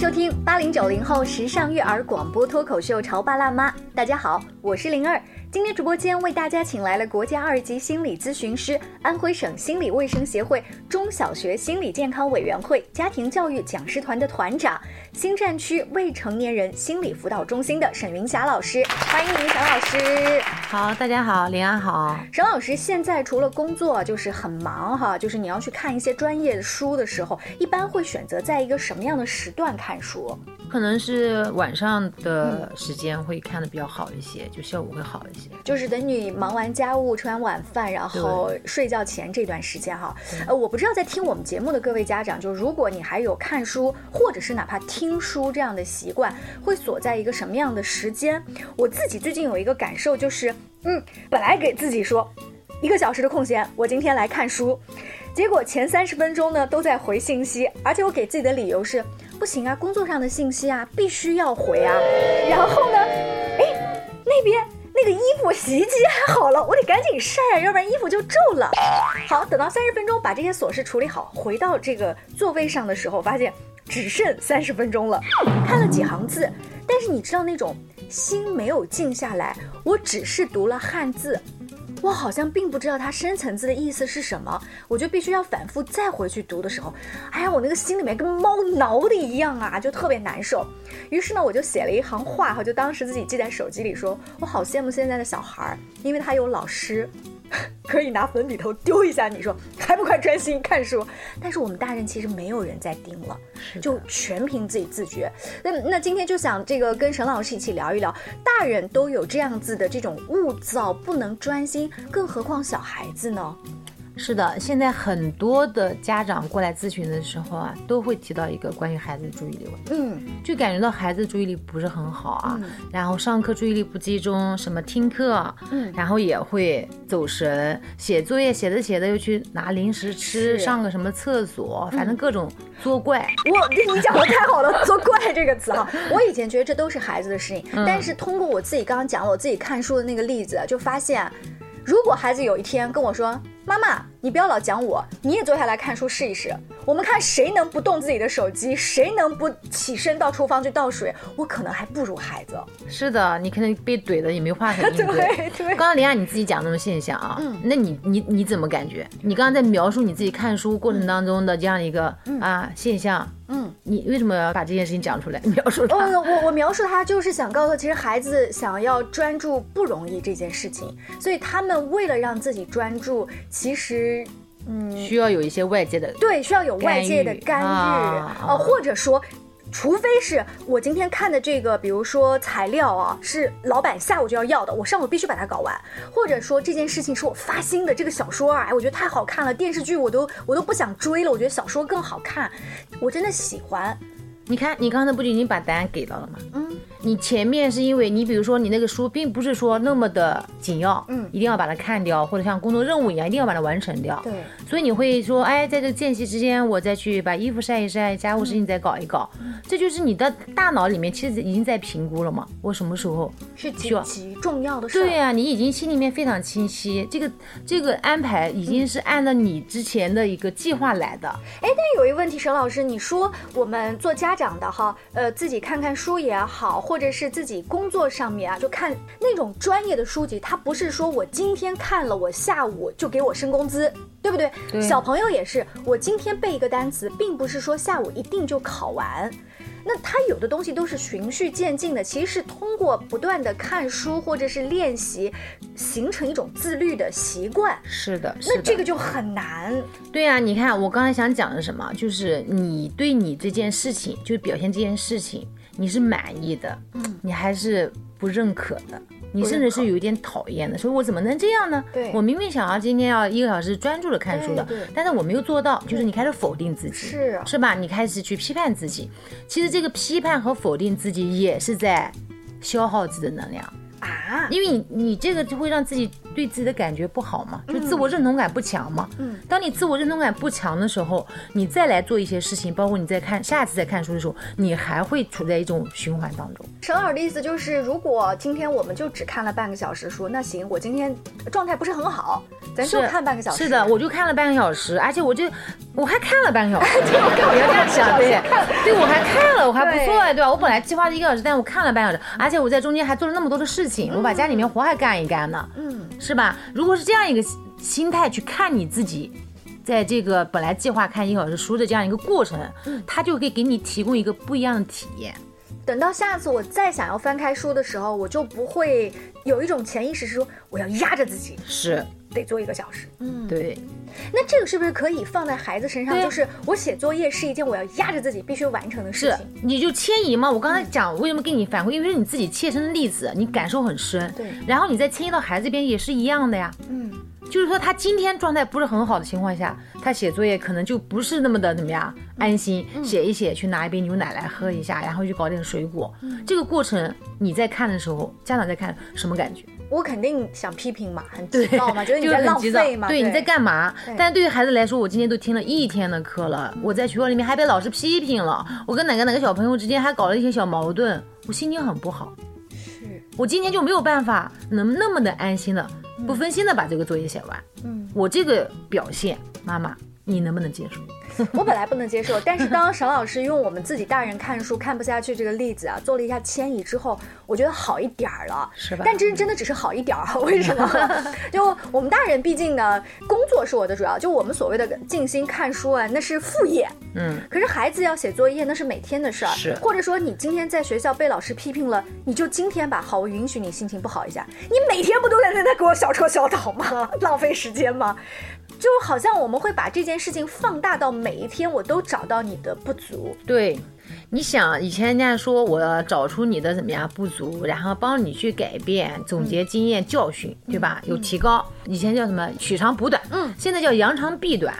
收听八零九零后时尚育儿广播脱口秀《潮爸辣妈》。大家好，我是灵儿。今天直播间为大家请来了国家二级心理咨询师、安徽省心理卫生协会中小学心理健康委员会家庭教育讲师团的团长，新站区未成年人心理辅导中心的沈云霞老师。欢迎您，沈老师。好，大家好，林安好。沈老师现在除了工作就是很忙哈，就是你要去看一些专业的书的时候，一般会选择在一个什么样的时段看书？可能是晚上的时间会看的比较好一些，就效果会好一些。就是等你忙完家务、吃完晚饭，然后睡觉前这段时间哈。呃，我不知道在听我们节目的各位家长，就如果你还有看书或者是哪怕听书这样的习惯，会锁在一个什么样的时间？我自己最近有一个感受就是，嗯，本来给自己说一个小时的空闲，我今天来看书，结果前三十分钟呢都在回信息，而且我给自己的理由是。不行啊，工作上的信息啊，必须要回啊。然后呢，哎，那边那个衣服洗衣机还好了，我得赶紧晒啊，要不然衣服就皱了。好，等到三十分钟把这些琐事处理好，回到这个座位上的时候，发现只剩三十分钟了。看了几行字，但是你知道那种心没有静下来，我只是读了汉字。我好像并不知道它深层次的意思是什么，我就必须要反复再回去读的时候，哎呀，我那个心里面跟猫挠的一样啊，就特别难受。于是呢，我就写了一行话哈，就当时自己记在手机里，说我好羡慕现在的小孩儿，因为他有老师。可以拿粉笔头丢一下，你说还不快专心看书？但是我们大人其实没有人在盯了，就全凭自己自觉。那那今天就想这个跟沈老师一起聊一聊，大人都有这样子的这种误躁，不能专心，更何况小孩子呢？是的，现在很多的家长过来咨询的时候啊，都会提到一个关于孩子注意力问题。嗯，就感觉到孩子注意力不是很好啊，然后上课注意力不集中，什么听课，嗯，然后也会走神，写作业写着写着又去拿零食吃，上个什么厕所，反正各种作怪。我你讲的太好了，作怪这个词哈，我以前觉得这都是孩子的事情，但是通过我自己刚刚讲了我自己看书的那个例子，就发现，如果孩子有一天跟我说。妈妈，你不要老讲我，你也坐下来看书试一试。我们看谁能不动自己的手机，谁能不起身到厨房去倒水。我可能还不如孩子。是的，你可能被怼的也没话可应 对。对，刚刚林亚你自己讲那种现象啊，嗯，那你你你怎么感觉？你刚刚在描述你自己看书过程当中的这样一个啊现象。嗯，你为什么要把这件事情讲出来描述他？我我描述他就是想告诉，其实孩子想要专注不容易这件事情，所以他们为了让自己专注，其实嗯需要有一些外界的对，需要有外界的干预呃，或者说。除非是我今天看的这个，比如说材料啊，是老板下午就要要的，我上午必须把它搞完；或者说这件事情是我发心的，这个小说啊，哎，我觉得太好看了，电视剧我都我都不想追了，我觉得小说更好看，我真的喜欢。你看，你刚才不就已经把答案给到了吗？嗯。你前面是因为你，比如说你那个书并不是说那么的紧要，嗯，一定要把它看掉，或者像工作任务一样，一定要把它完成掉。对，所以你会说，哎，在这个间隙之间，我再去把衣服晒一晒，家务事情再搞一搞，这就是你的大脑里面其实已经在评估了嘛。我什么时候是极其重要的事？对呀，你已经心里面非常清晰，这个这个安排已经是按照你之前的一个计划来的。哎，但有一个问题，沈老师，你说我们做家长的哈，呃，自己看看书也好。或者是自己工作上面啊，就看那种专业的书籍，它不是说我今天看了，我下午就给我升工资，对不对？小朋友也是，我今天背一个单词，并不是说下午一定就考完。那他有的东西都是循序渐进的，其实是通过不断的看书或者是练习，形成一种自律的习惯。是的，那这个就很难。对呀，你看我刚才想讲的什么，就是你对你这件事情，就是表现这件事情。你是满意的，嗯，你还是不认可的，你甚至是有一点讨厌的，说我怎么能这样呢？对，我明明想要今天要一个小时专注的看书的，但是我没有做到，就是你开始否定自己，是是吧？你开始去批判自己，其实这个批判和否定自己也是在消耗自己的能量。啊，因为你你这个就会让自己对自己的感觉不好嘛，就自我认同感不强嘛。嗯，当你自我认同感不强的时候，你再来做一些事情，包括你在看下次再看书的时候，你还会处在一种循环当中。陈老师的意思就是，如果今天我们就只看了半个小时书，那行，我今天状态不是很好，咱就看半个小时。是的，我就看了半个小时，而且我就我还看了半个小时，不要这样想，对，对我还看了，我还不错哎，对吧？我本来计划是一个小时，但我看了半小时，而且我在中间还做了那么多的事情，我把家里面活还干一干呢。嗯。是吧？如果是这样一个心态去看你自己，在这个本来计划看一个小时书的这样一个过程，嗯，他就可以给你提供一个不一样的体验。等到下次我再想要翻开书的时候，我就不会有一种潜意识是说我要压着自己，是得做一个小时。嗯，对。那这个是不是可以放在孩子身上？就是我写作业是一件我要压着自己必须完成的事情。你就迁移嘛。我刚才讲为什么给你反馈，因为是你自己切身的例子，你感受很深。对。然后你再迁移到孩子这边也是一样的呀。嗯。就是说他今天状态不是很好的情况下，他写作业可能就不是那么的怎么样安心，写一写，去拿一杯牛奶来喝一下，然后去搞点水果。这个过程你在看的时候，家长在看什么感觉？我肯定想批评嘛，很急躁嘛，觉得你在浪费嘛。对，你在干嘛？但是对于孩子来说，我今天都听了一天的课了，我在学校里面还被老师批评了，我跟哪个哪个小朋友之间还搞了一些小矛盾，我心情很不好。是，我今天就没有办法能那么的安心的、不分心的把这个作业写完。嗯，我这个表现，妈妈，你能不能接受？我本来不能接受，但是当沈老师用我们自己大人看书看不下去这个例子啊，做了一下迁移之后，我觉得好一点儿了，是吧？但真真的只是好一点儿，为什么？就我们大人毕竟呢，工作是我的主要，就我们所谓的静心看书啊，那是副业。嗯。可是孩子要写作业，那是每天的事儿。是。或者说你今天在学校被老师批评了，你就今天吧，好，我允许你心情不好一下。你每天不都在那在给我小戳小导吗？浪费时间吗？就好像我们会把这件事情放大到每一天，我都找到你的不足。对，你想以前人家说我找出你的怎么样不足，然后帮你去改变，总结经验教训，对吧？有提高。以前叫什么取长补短，嗯，现在叫扬长避短，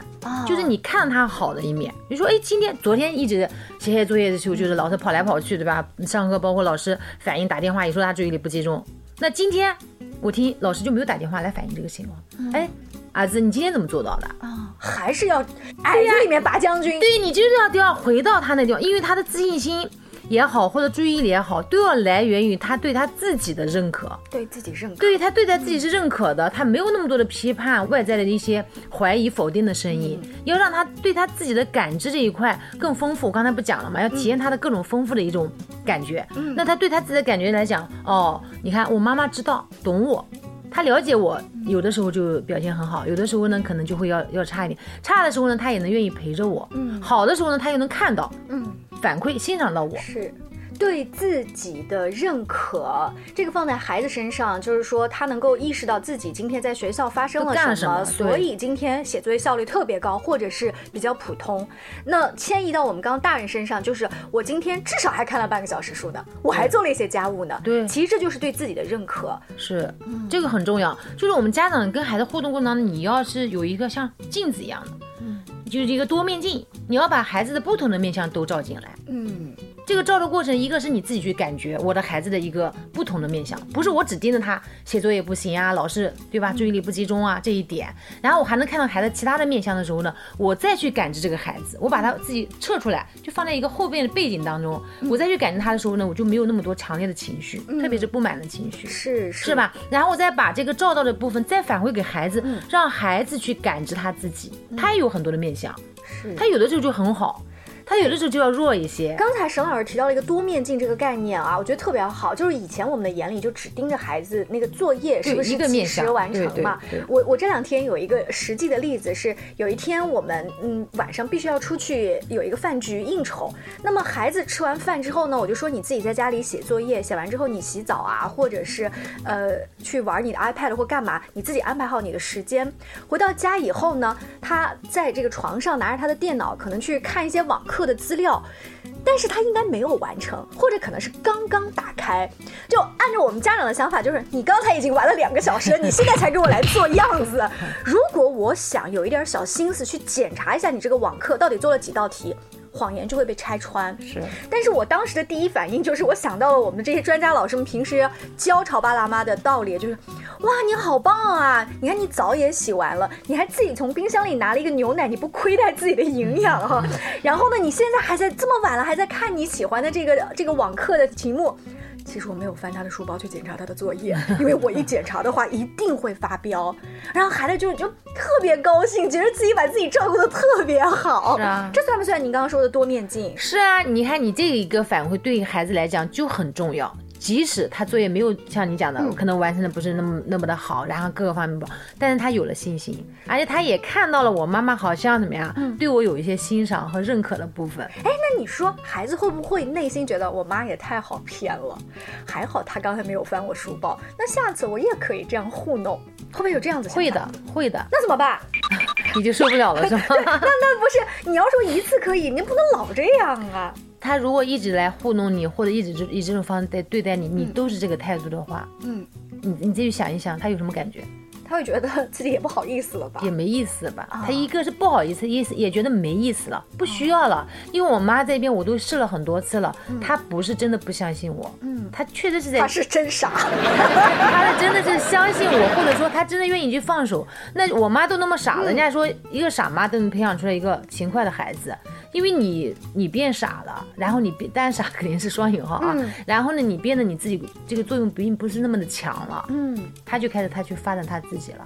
就是你看他好的一面。你说，哎，今天、昨天一直写写作业的时候，就是老师跑来跑去，对吧？上课包括老师反映打电话也说他注意力不集中。那今天我听老师就没有打电话来反映这个情况，哎。儿子，你今天怎么做到的啊？还是要矮子里面拔将军？对你就是要都要回到他那地方，因为他的自信心也好，或者注意力也好，都要来源于他对他自己的认可，对自己认可，对他对待自己是认可的，他没有那么多的批判，外在的一些怀疑、否定的声音，要让他对他自己的感知这一块更丰富。我刚才不讲了吗？要体验他的各种丰富的一种感觉。那他对他自己的感觉来讲，哦，你看我妈妈知道，懂我。他了解我，有的时候就表现很好，有的时候呢，可能就会要要差一点。差的时候呢，他也能愿意陪着我。嗯，好的时候呢，他又能看到，嗯，反馈欣赏到我。是。对自己的认可，这个放在孩子身上，就是说他能够意识到自己今天在学校发生了什么，所以今天写作业效率特别高，或者是比较普通。那迁移到我们刚刚大人身上，就是我今天至少还看了半个小时书呢，我还做了一些家务呢。对，其实这就是对自己的认可，是，这个很重要。就是我们家长跟孩子互动过程当中，你要是有一个像镜子一样的，嗯，就是一个多面镜，你要把孩子的不同的面相都照进来，嗯。这个照的过程，一个是你自己去感觉我的孩子的一个不同的面相，不是我只盯着他写作业不行啊，老是对吧，注意力不集中啊这一点，然后我还能看到孩子其他的面相的时候呢，我再去感知这个孩子，我把他自己撤出来，就放在一个后边的背景当中，我再去感知他的时候呢，我就没有那么多强烈的情绪，特别是不满的情绪，是是吧？然后我再把这个照到的部分再返回给孩子，让孩子去感知他自己，他也有很多的面相，是他有的时候就很好。他有的时候就要弱一些。刚才沈老师提到了一个多面镜这个概念啊，我觉得特别好。就是以前我们的眼里就只盯着孩子那个作业是不是及时完成嘛。我我这两天有一个实际的例子是，有一天我们嗯晚上必须要出去有一个饭局应酬，那么孩子吃完饭之后呢，我就说你自己在家里写作业，写完之后你洗澡啊，或者是呃去玩你的 iPad 或干嘛，你自己安排好你的时间。回到家以后呢，他在这个床上拿着他的电脑，可能去看一些网课。的资料，但是他应该没有完成，或者可能是刚刚打开。就按照我们家长的想法，就是你刚才已经玩了两个小时，你现在才给我来做样子。如果我想有一点小心思去检查一下你这个网课到底做了几道题。谎言就会被拆穿，是。但是我当时的第一反应就是，我想到了我们这些专家老师们平时教潮爸辣妈的道理，就是哇，你好棒啊！你看你澡也洗完了，你还自己从冰箱里拿了一个牛奶，你不亏待自己的营养哈。然后呢，你现在还在这么晚了还在看你喜欢的这个这个网课的题目。其实我没有翻他的书包去检查他的作业，因为我一检查的话一定会发飙。然后孩子就就特别高兴，觉得自己把自己照顾的特别好。是啊，这算不算你刚刚说的多面镜？是啊，你看你这一个反馈对于孩子来讲就很重要。即使他作业没有像你讲的，可能完成的不是那么那么的好，然后各个方面不，但是他有了信心，而且他也看到了我妈妈好像怎么样，对我有一些欣赏和认可的部分。哎，那你说孩子会不会内心觉得我妈也太好骗了？还好他刚才没有翻我书包，那下次我也可以这样糊弄，会不会有这样子？会的，会的。那怎么办？你就受不了了是吗？那那不是，你要说一次可以，你不能老这样啊。他如果一直来糊弄你，或者一直就以这种方式在对待你，你都是这个态度的话，嗯，你你自己想一想，他有什么感觉？他会觉得自己也不好意思了吧？也没意思吧？他一个是不好意思，意思也觉得没意思了，不需要了。因为我妈这边我都试了很多次了，她不是真的不相信我，嗯，她确实是在，她是真傻，她是真的是相信我，或者说她真的愿意去放手。那我妈都那么傻了，人家说一个傻妈都能培养出来一个勤快的孩子。因为你你变傻了，然后你变，但傻肯定是双引号啊。然后呢，你变得你自己这个作用并不是那么的强了。嗯，他就开始他去发展他自己了。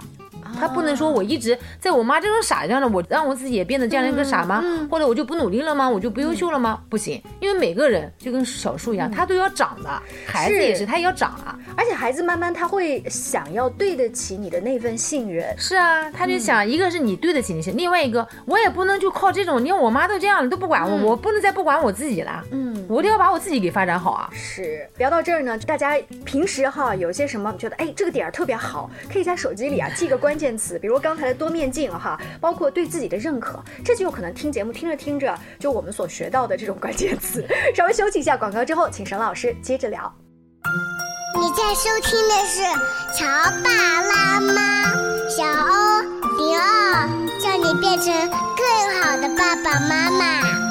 他不能说我一直在我妈这种傻样的，我让我自己也变得这样一个傻吗？或者我就不努力了吗？我就不优秀了吗？不行，因为每个人就跟小树一样，他都要长的。孩子也是，他也要长啊。而且孩子慢慢他会想要对得起你的那份信任。是啊，他就想一个是你对得起你，另外一个我也不能就靠这种。你看我妈都这样了，都不管我，我不能再不管我自己了。嗯，我都要把我自己给发展好啊。是，聊到这儿呢，大家平时哈有些什么觉得哎这个点儿特别好，可以在手机里啊记个关键。键词，比如刚才的多面镜哈，包括对自己的认可，这就有可能听节目听着听着，就我们所学到的这种关键词。稍微休息一下广告之后，请沈老师接着聊。你在收听的是《乔爸拉妈》，小欧零二，叫你变成更好的爸爸妈妈。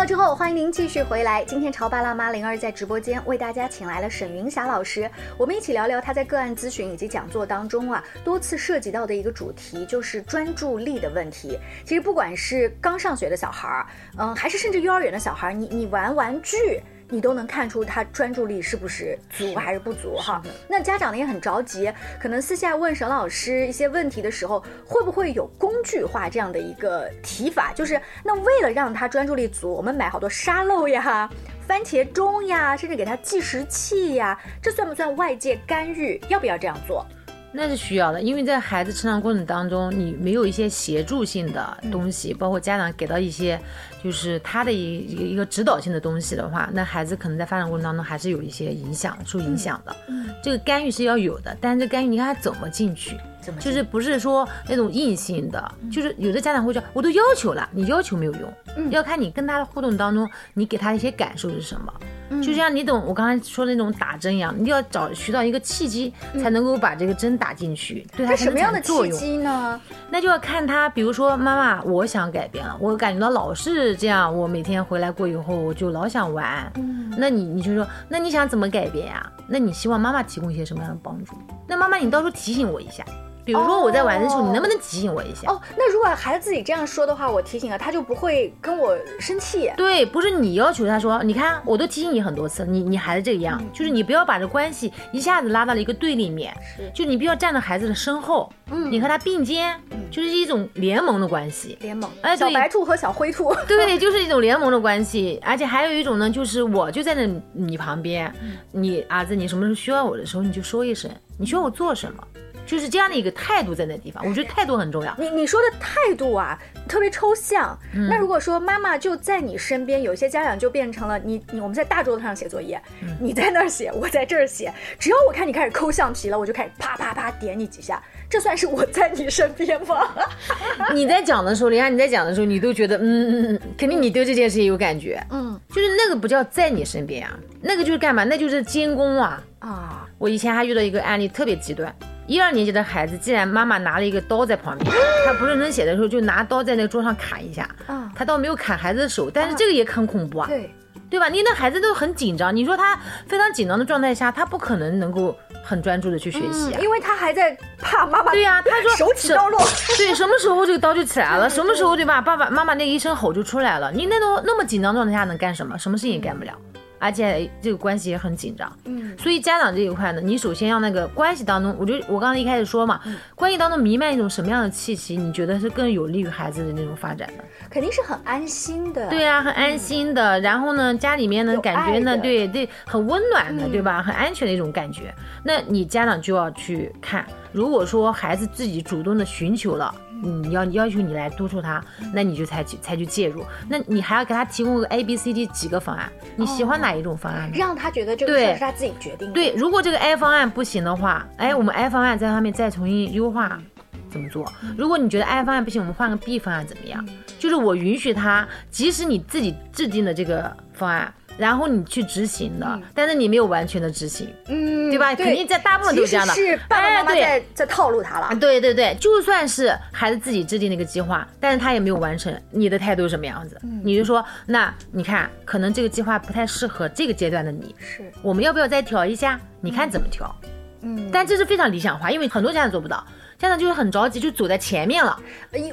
告之后，欢迎您继续回来。今天潮爸辣妈灵儿在直播间为大家请来了沈云霞老师，我们一起聊聊她在个案咨询以及讲座当中啊多次涉及到的一个主题，就是专注力的问题。其实不管是刚上学的小孩儿，嗯，还是甚至幼儿园的小孩儿，你你玩玩具。你都能看出他专注力是不是足还是不足哈？那家长呢也很着急，可能私下问沈老师一些问题的时候，会不会有工具化这样的一个提法？就是那为了让他专注力足，我们买好多沙漏呀、番茄钟呀，甚至给他计时器呀，这算不算外界干预？要不要这样做？那是需要的，因为在孩子成长过程当中，你没有一些协助性的东西，包括家长给到一些。就是他的一一个指导性的东西的话，那孩子可能在发展过程当中还是有一些影响，受影响的。嗯，这个干预是要有的，但是这干预你看他怎么进去？怎么？就是不是说那种硬性的，就是有的家长会说，我都要求了，你要求没有用，嗯，要看你跟他的互动当中，你给他一些感受是什么。就像你懂我刚才说的那种打针一样，你要找寻到一个契机，才能够把这个针打进去，对他什么样的契机呢？那就要看他，比如说妈妈，我想改变了，我感觉到老是这样，我每天回来过以后，我就老想玩。嗯，那你你就说，那你想怎么改变呀？那你希望妈妈提供一些什么样的帮助？那妈妈，你到时候提醒我一下。比如说我在玩的时候，你能不能提醒我一下？哦，那如果孩子自己这样说的话，我提醒了他就不会跟我生气。对，不是你要求他说，你看我都提醒你很多次，你你孩子这个样，就是你不要把这关系一下子拉到了一个对立面，是，就你必须要站在孩子的身后，嗯，你和他并肩，就是一种联盟的关系。联盟，哎，小白兔和小灰兔，对，就是一种联盟的关系。而且还有一种呢，就是我就在那你旁边，你儿子，你什么时候需要我的时候，你就说一声，你需要我做什么。就是这样的一个态度在那地方，我觉得态度很重要。你你说的态度啊，特别抽象。那如果说妈妈就在你身边，有些家长就变成了你你我们在大桌子上写作业，你在那儿写，我在这儿写。只要我看你开始抠橡皮了，我就开始啪啪啪点你几下。这算是我在你身边吗？你在讲的时候，林安你在讲的时候，你都觉得嗯嗯嗯，肯定你对这件事情有感觉。嗯，就是那个不叫在你身边啊，那个就是干嘛？那就是监工啊啊！我以前还遇到一个案例特别极端。一二年级的孩子，既然妈妈拿了一个刀在旁边，他不认真写的时候就拿刀在那个桌上砍一下，啊，他倒没有砍孩子的手，但是这个也很恐怖啊。对，对吧？你那孩子都很紧张，你说他非常紧张的状态下，他不可能能够很专注的去学习，因为他还在怕妈妈。对呀，他说手起刀落。对，什么时候这个刀就起来了？什么时候对吧？爸爸妈妈那一声吼就出来了。你那种那么紧张状态下能干什么？什么事情也干不了。而且这个关系也很紧张，嗯，所以家长这一块呢，你首先要那个关系当中，我觉得我刚才一开始说嘛，关系当中弥漫一种什么样的气息，你觉得是更有利于孩子的那种发展的？肯定是很安心的。对啊，很安心的。然后呢，家里面呢，感觉呢，对对，很温暖的，对吧？很安全的一种感觉。那你家长就要去看，如果说孩子自己主动的寻求了。你要要求你来督促他，那你就采取采取介入，那你还要给他提供个 A B C D 几个方案，你喜欢哪一种方案？让他觉得这个事是他自己决定。对，如果这个 A 方案不行的话，哎，我们 A 方案在上面再重新优化，怎么做？如果你觉得 A 方案不行，我们换个 B 方案怎么样？就是我允许他，即使你自己制定的这个方案。然后你去执行的，但是你没有完全的执行，嗯，对吧？肯定在大部分都是这样的。是爸爸妈妈在在套路他了。对对对，就算是孩子自己制定那个计划，但是他也没有完成，你的态度是什么样子？你就说，那你看，可能这个计划不太适合这个阶段的你，是，我们要不要再调一下？你看怎么调？嗯，但这是非常理想化，因为很多家长做不到。家长就是很着急，就走在前面了。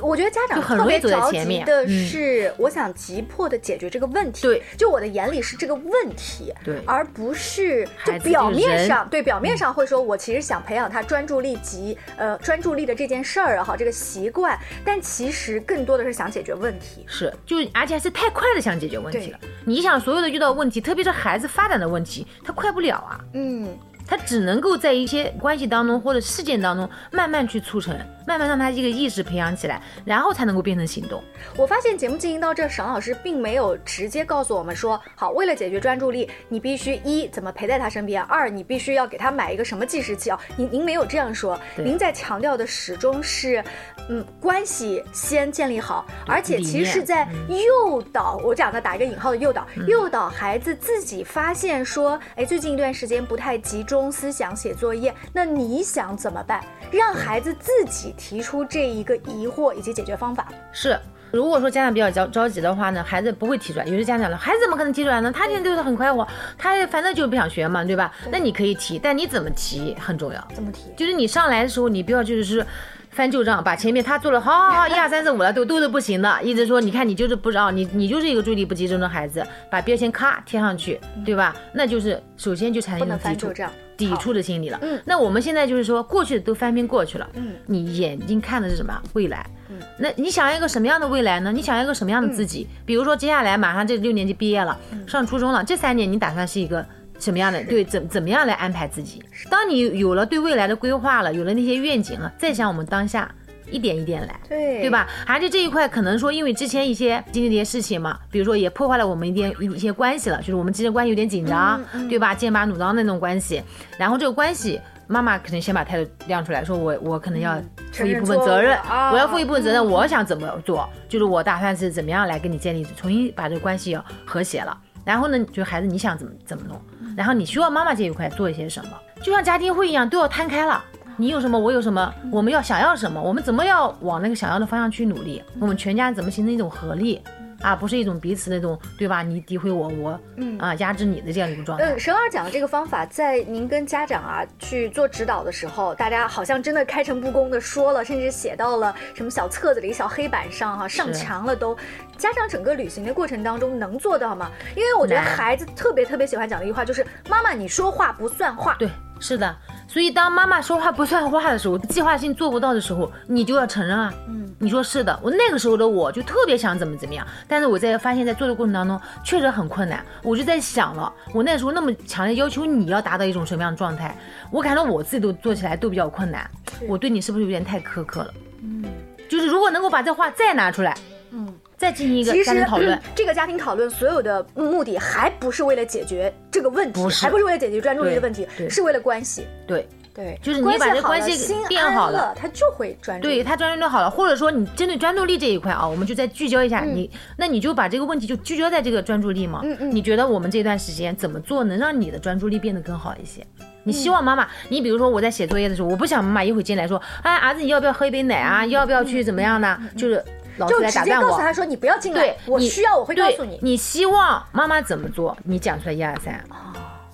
我觉得家长特别着急的是，我想急迫的解决这个问题。对，就我的眼里是这个问题，对，而不是就表面上对表面上会说，我其实想培养他专注力及呃专注力的这件事儿哈，这个习惯，但其实更多的是想解决问题。是，就而且还是太快的想解决问题了。你想所有的遇到问题，特别是孩子发展的问题，他快不了啊。嗯。他只能够在一些关系当中或者事件当中慢慢去促成，慢慢让他这个意识培养起来，然后才能够变成行动。我发现节目进行到这，沈老师并没有直接告诉我们说，好，为了解决专注力，你必须一怎么陪在他身边，二你必须要给他买一个什么计时器啊？您您没有这样说，您在强调的始终是，嗯，关系先建立好，而且其实是在诱导，我讲的打一个引号的诱导，诱导孩子自己发现说，哎，最近一段时间不太集中。中思想写作业，那你想怎么办？让孩子自己提出这一个疑惑以及解决方法。是，如果说家长比较着着急的话呢，孩子不会提出来。有些家长呢，孩子怎么可能提出来呢？他现在就是很快活，他反正就是不想学嘛，对吧？那你可以提，但你怎么提很重要。怎么提？就是你上来的时候，你不要就是。翻旧账，把前面他做了，好好好，一二三四五了，都都是不行的。一直说，你看你就是不知道，你你就是一个注意力不集中的孩子，把标签咔贴上去，对吧？那就是首先就产生一种抵触，抵触的心理了。嗯，那我们现在就是说，过去的都翻篇过去了。嗯，你眼睛看的是什么？未来。嗯，那你想要一个什么样的未来呢？你想要一个什么样的自己？比如说接下来马上这六年级毕业了，上初中了，这三年你打算是一个？什么样的对怎怎么样来安排自己？当你有了对未来的规划了，有了那些愿景了，再想我们当下一点一点来，对对吧？而且这一块可能说，因为之前一些经历的一些事情嘛，比如说也破坏了我们一点一些关系了，就是我们之间关系有点紧张，对吧？剑拔弩张那种关系，然后这个关系，妈妈可能先把态度亮出来，说我我可能要负一部分责任，我要负一部分责任，我想怎么做，就是我打算是怎么样来跟你建立，重新把这个关系要和谐了。然后呢，就孩子你想怎么怎么弄？然后你需要妈妈这一块做一些什么？就像家庭会一样，都要摊开了。你有什么，我有什么，我们要想要什么，我们怎么要往那个想要的方向去努力？我们全家怎么形成一种合力？啊，不是一种彼此那种，对吧？你诋毁我，我嗯啊压制你的这样一个状态。嗯，沈老师讲的这个方法，在您跟家长啊去做指导的时候，大家好像真的开诚布公的说了，甚至写到了什么小册子里、小黑板上哈，上墙了都。家长整个旅行的过程当中能做到吗？因为我觉得孩子特别特别喜欢讲的一句话就是“妈妈，你说话不算话”。对，是的。所以当妈妈说话不算话的时候，计划性做不到的时候，你就要承认啊。嗯，你说是的，我那个时候的我就特别想怎么怎么样，但是我在发现，在做的过程当中确实很困难。我就在想了，我那时候那么强烈要求你要达到一种什么样的状态，我感觉我自己都做起来都比较困难。我对你是不是有点太苛刻了？嗯，就是如果能够把这话再拿出来，嗯。再进行一个家庭讨论，这个家庭讨论所有的目的还不是为了解决这个问题，还不是为了解决专注力的问题，是为了关系。对对，就是你把这关系变好了，他就会专注。对他专注力好了，或者说你针对专注力这一块啊，我们就再聚焦一下你，那你就把这个问题就聚焦在这个专注力嘛。嗯嗯。你觉得我们这段时间怎么做能让你的专注力变得更好一些？你希望妈妈，你比如说我在写作业的时候，我不想妈妈一会进来说，哎，儿子你要不要喝一杯奶啊？要不要去怎么样呢？就是。老师来打断我。告诉他说：“你不要进来，我需要我会告诉你。你希望妈妈怎么做？你讲出来一二三，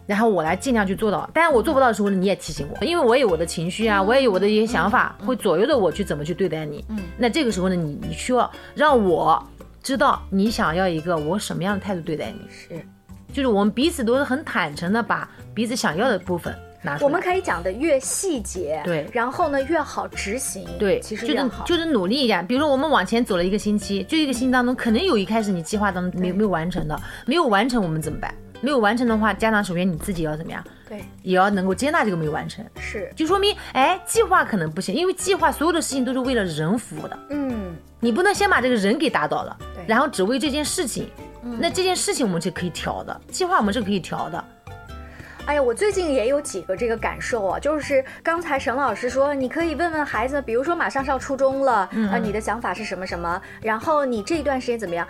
然后我来尽量去做到。但是我做不到的时候，你也提醒我，因为我有我的情绪啊，我也有我的一些想法，会左右着我去怎么去对待你。那这个时候呢，你你需要让我知道你想要一个我什么样的态度对待你。是，就是我们彼此都是很坦诚的把彼此想要的部分。”我们可以讲的越细节，对，然后呢越好执行，对，其实就是就是努力一点。比如说我们往前走了一个星期，就一个星期当中，可能有一开始你计划当中没没有完成的，没有完成我们怎么办？没有完成的话，家长首先你自己要怎么样？对，也要能够接纳这个没有完成，是，就说明哎计划可能不行，因为计划所有的事情都是为了人服务的，嗯，你不能先把这个人给打倒了，然后只为这件事情，那这件事情我们是可以调的，计划我们是可以调的。哎呀，我最近也有几个这个感受啊，就是刚才沈老师说，你可以问问孩子，比如说马上上初中了，啊，你的想法是什么什么？然后你这一段时间怎么样？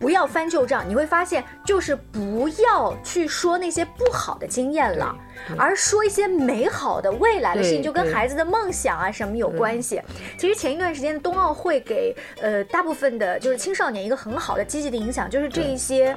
不要翻旧账，你会发现，就是不要去说那些不好的经验了，而说一些美好的未来的事情，就跟孩子的梦想啊什么有关系。其实前一段时间的冬奥会给呃大部分的就是青少年一个很好的积极的影响，就是这一些。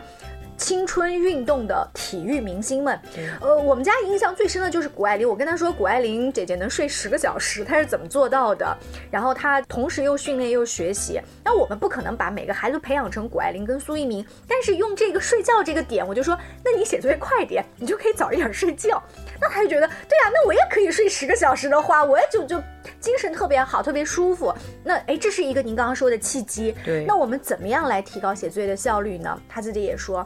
青春运动的体育明星们，呃，我们家印象最深的就是谷爱凌。我跟她说，谷爱凌姐姐能睡十个小时，她是怎么做到的？然后她同时又训练又学习。那我们不可能把每个孩子培养成谷爱凌跟苏一鸣，但是用这个睡觉这个点，我就说，那你写作业快点，你就可以早一点睡觉。那他就觉得，对啊，那我也可以睡十个小时的话，我也就就精神特别好，特别舒服。那哎，这是一个您刚刚说的契机。对。那我们怎么样来提高写作业的效率呢？他自己也说。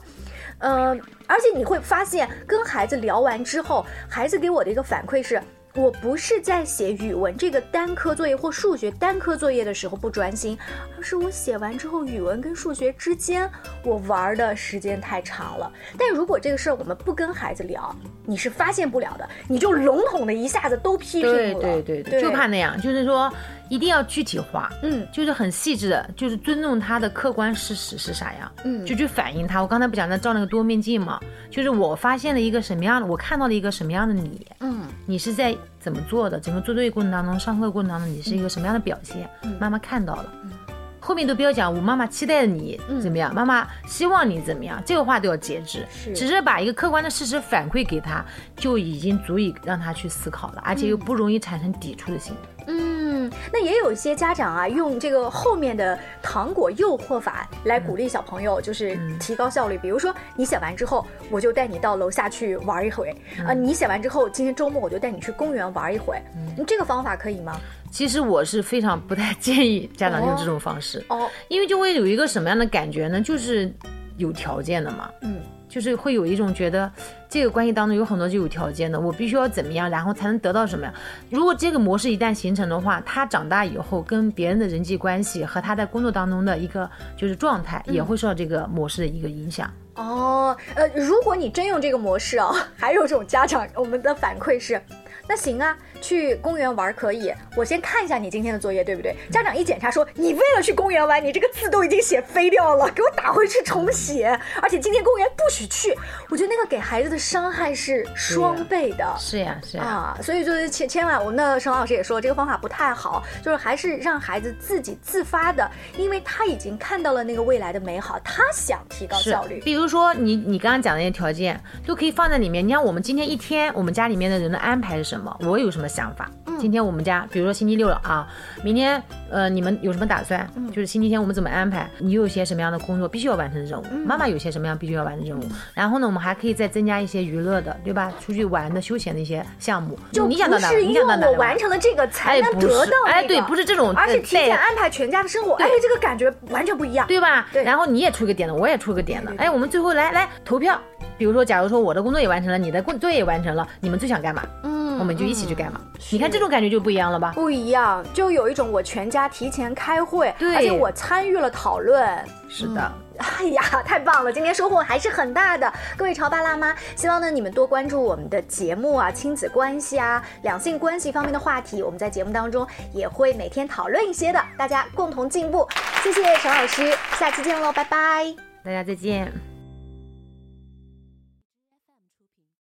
嗯，而且你会发现，跟孩子聊完之后，孩子给我的一个反馈是。我不是在写语文这个单科作业或数学单科作业的时候不专心，而是我写完之后，语文跟数学之间我玩的时间太长了。但如果这个事儿我们不跟孩子聊，你是发现不了的，你就笼统的一下子都批评了。对对对，就怕那样，就是说一定要具体化，嗯，就是很细致的，就是尊重他的客观事实是啥样，嗯，就去反映他。我刚才不讲在照那个多面镜嘛，就是我发现了一个什么样的，我看到了一个什么样的你，嗯，你是在。怎么做的？整个做作业过程当中，上课过程当中，你是一个什么样的表现？妈妈看到了，后面都不要讲。我妈妈期待你怎么样？妈妈希望你怎么样？这个话都要节制，只是把一个客观的事实反馈给他，就已经足以让他去思考了，而且又不容易产生抵触的心理。嗯，那也有一些家长啊，用这个后面的糖果诱惑法来鼓励小朋友，就是提高效率。比如说，你写完之后，我就带你到楼下去玩一回啊；你写完之后，今天周末我就带你去公园玩一回。嗯，这个方法可以吗？其实我是非常不太建议家长用这种方式哦，因为就会有一个什么样的感觉呢？就是有条件的嘛。嗯。就是会有一种觉得，这个关系当中有很多就有条件的，我必须要怎么样，然后才能得到什么呀？如果这个模式一旦形成的话，他长大以后跟别人的人际关系和他在工作当中的一个就是状态，也会受到这个模式的一个影响。哦，呃，如果你真用这个模式啊，还有这种家长，我们的反馈是。那行啊，去公园玩可以。我先看一下你今天的作业，对不对？家长一检查说，你为了去公园玩，你这个字都已经写飞掉了，给我打回去重写。而且今天公园不许去。我觉得那个给孩子的伤害是双倍的。是呀，是呀。啊，所以就是千千万，我们的沈老师也说这个方法不太好，就是还是让孩子自己自发的，因为他已经看到了那个未来的美好，他想提高效率。比如说你你刚刚讲的那些条件都可以放在里面。你像我们今天一天，我们家里面的人的安排是什么？什么？我有什么想法？今天我们家，比如说星期六了啊，明天呃，你们有什么打算？就是星期天我们怎么安排？你有些什么样的工作必须要完成的任务？妈妈有些什么样必须要完成任务？然后呢，我们还可以再增加一些娱乐的，对吧？出去玩的、休闲的一些项目。就你想到哪？你想到哪？我完成了这个才能得到。哎，对，不是这种，而且提前安排全家的生活，哎，这个感觉完全不一样，对吧？对。然后你也出个点子，我也出个点子，哎，我们最后来来投票。比如说，假如说我的工作也完成了，你的工作业也完成了，你们最想干嘛？嗯，我们就一起去干嘛？你看这种感觉就不一样了吧？不一样，就有一种我全家提前开会，而且我参与了讨论。是的，哎呀，太棒了！今天收获还是很大的。各位潮爸辣妈，希望呢你们多关注我们的节目啊，亲子关系啊，两性关系方面的话题，我们在节目当中也会每天讨论一些的，大家共同进步。谢谢陈老师，下期见喽，拜拜，大家再见。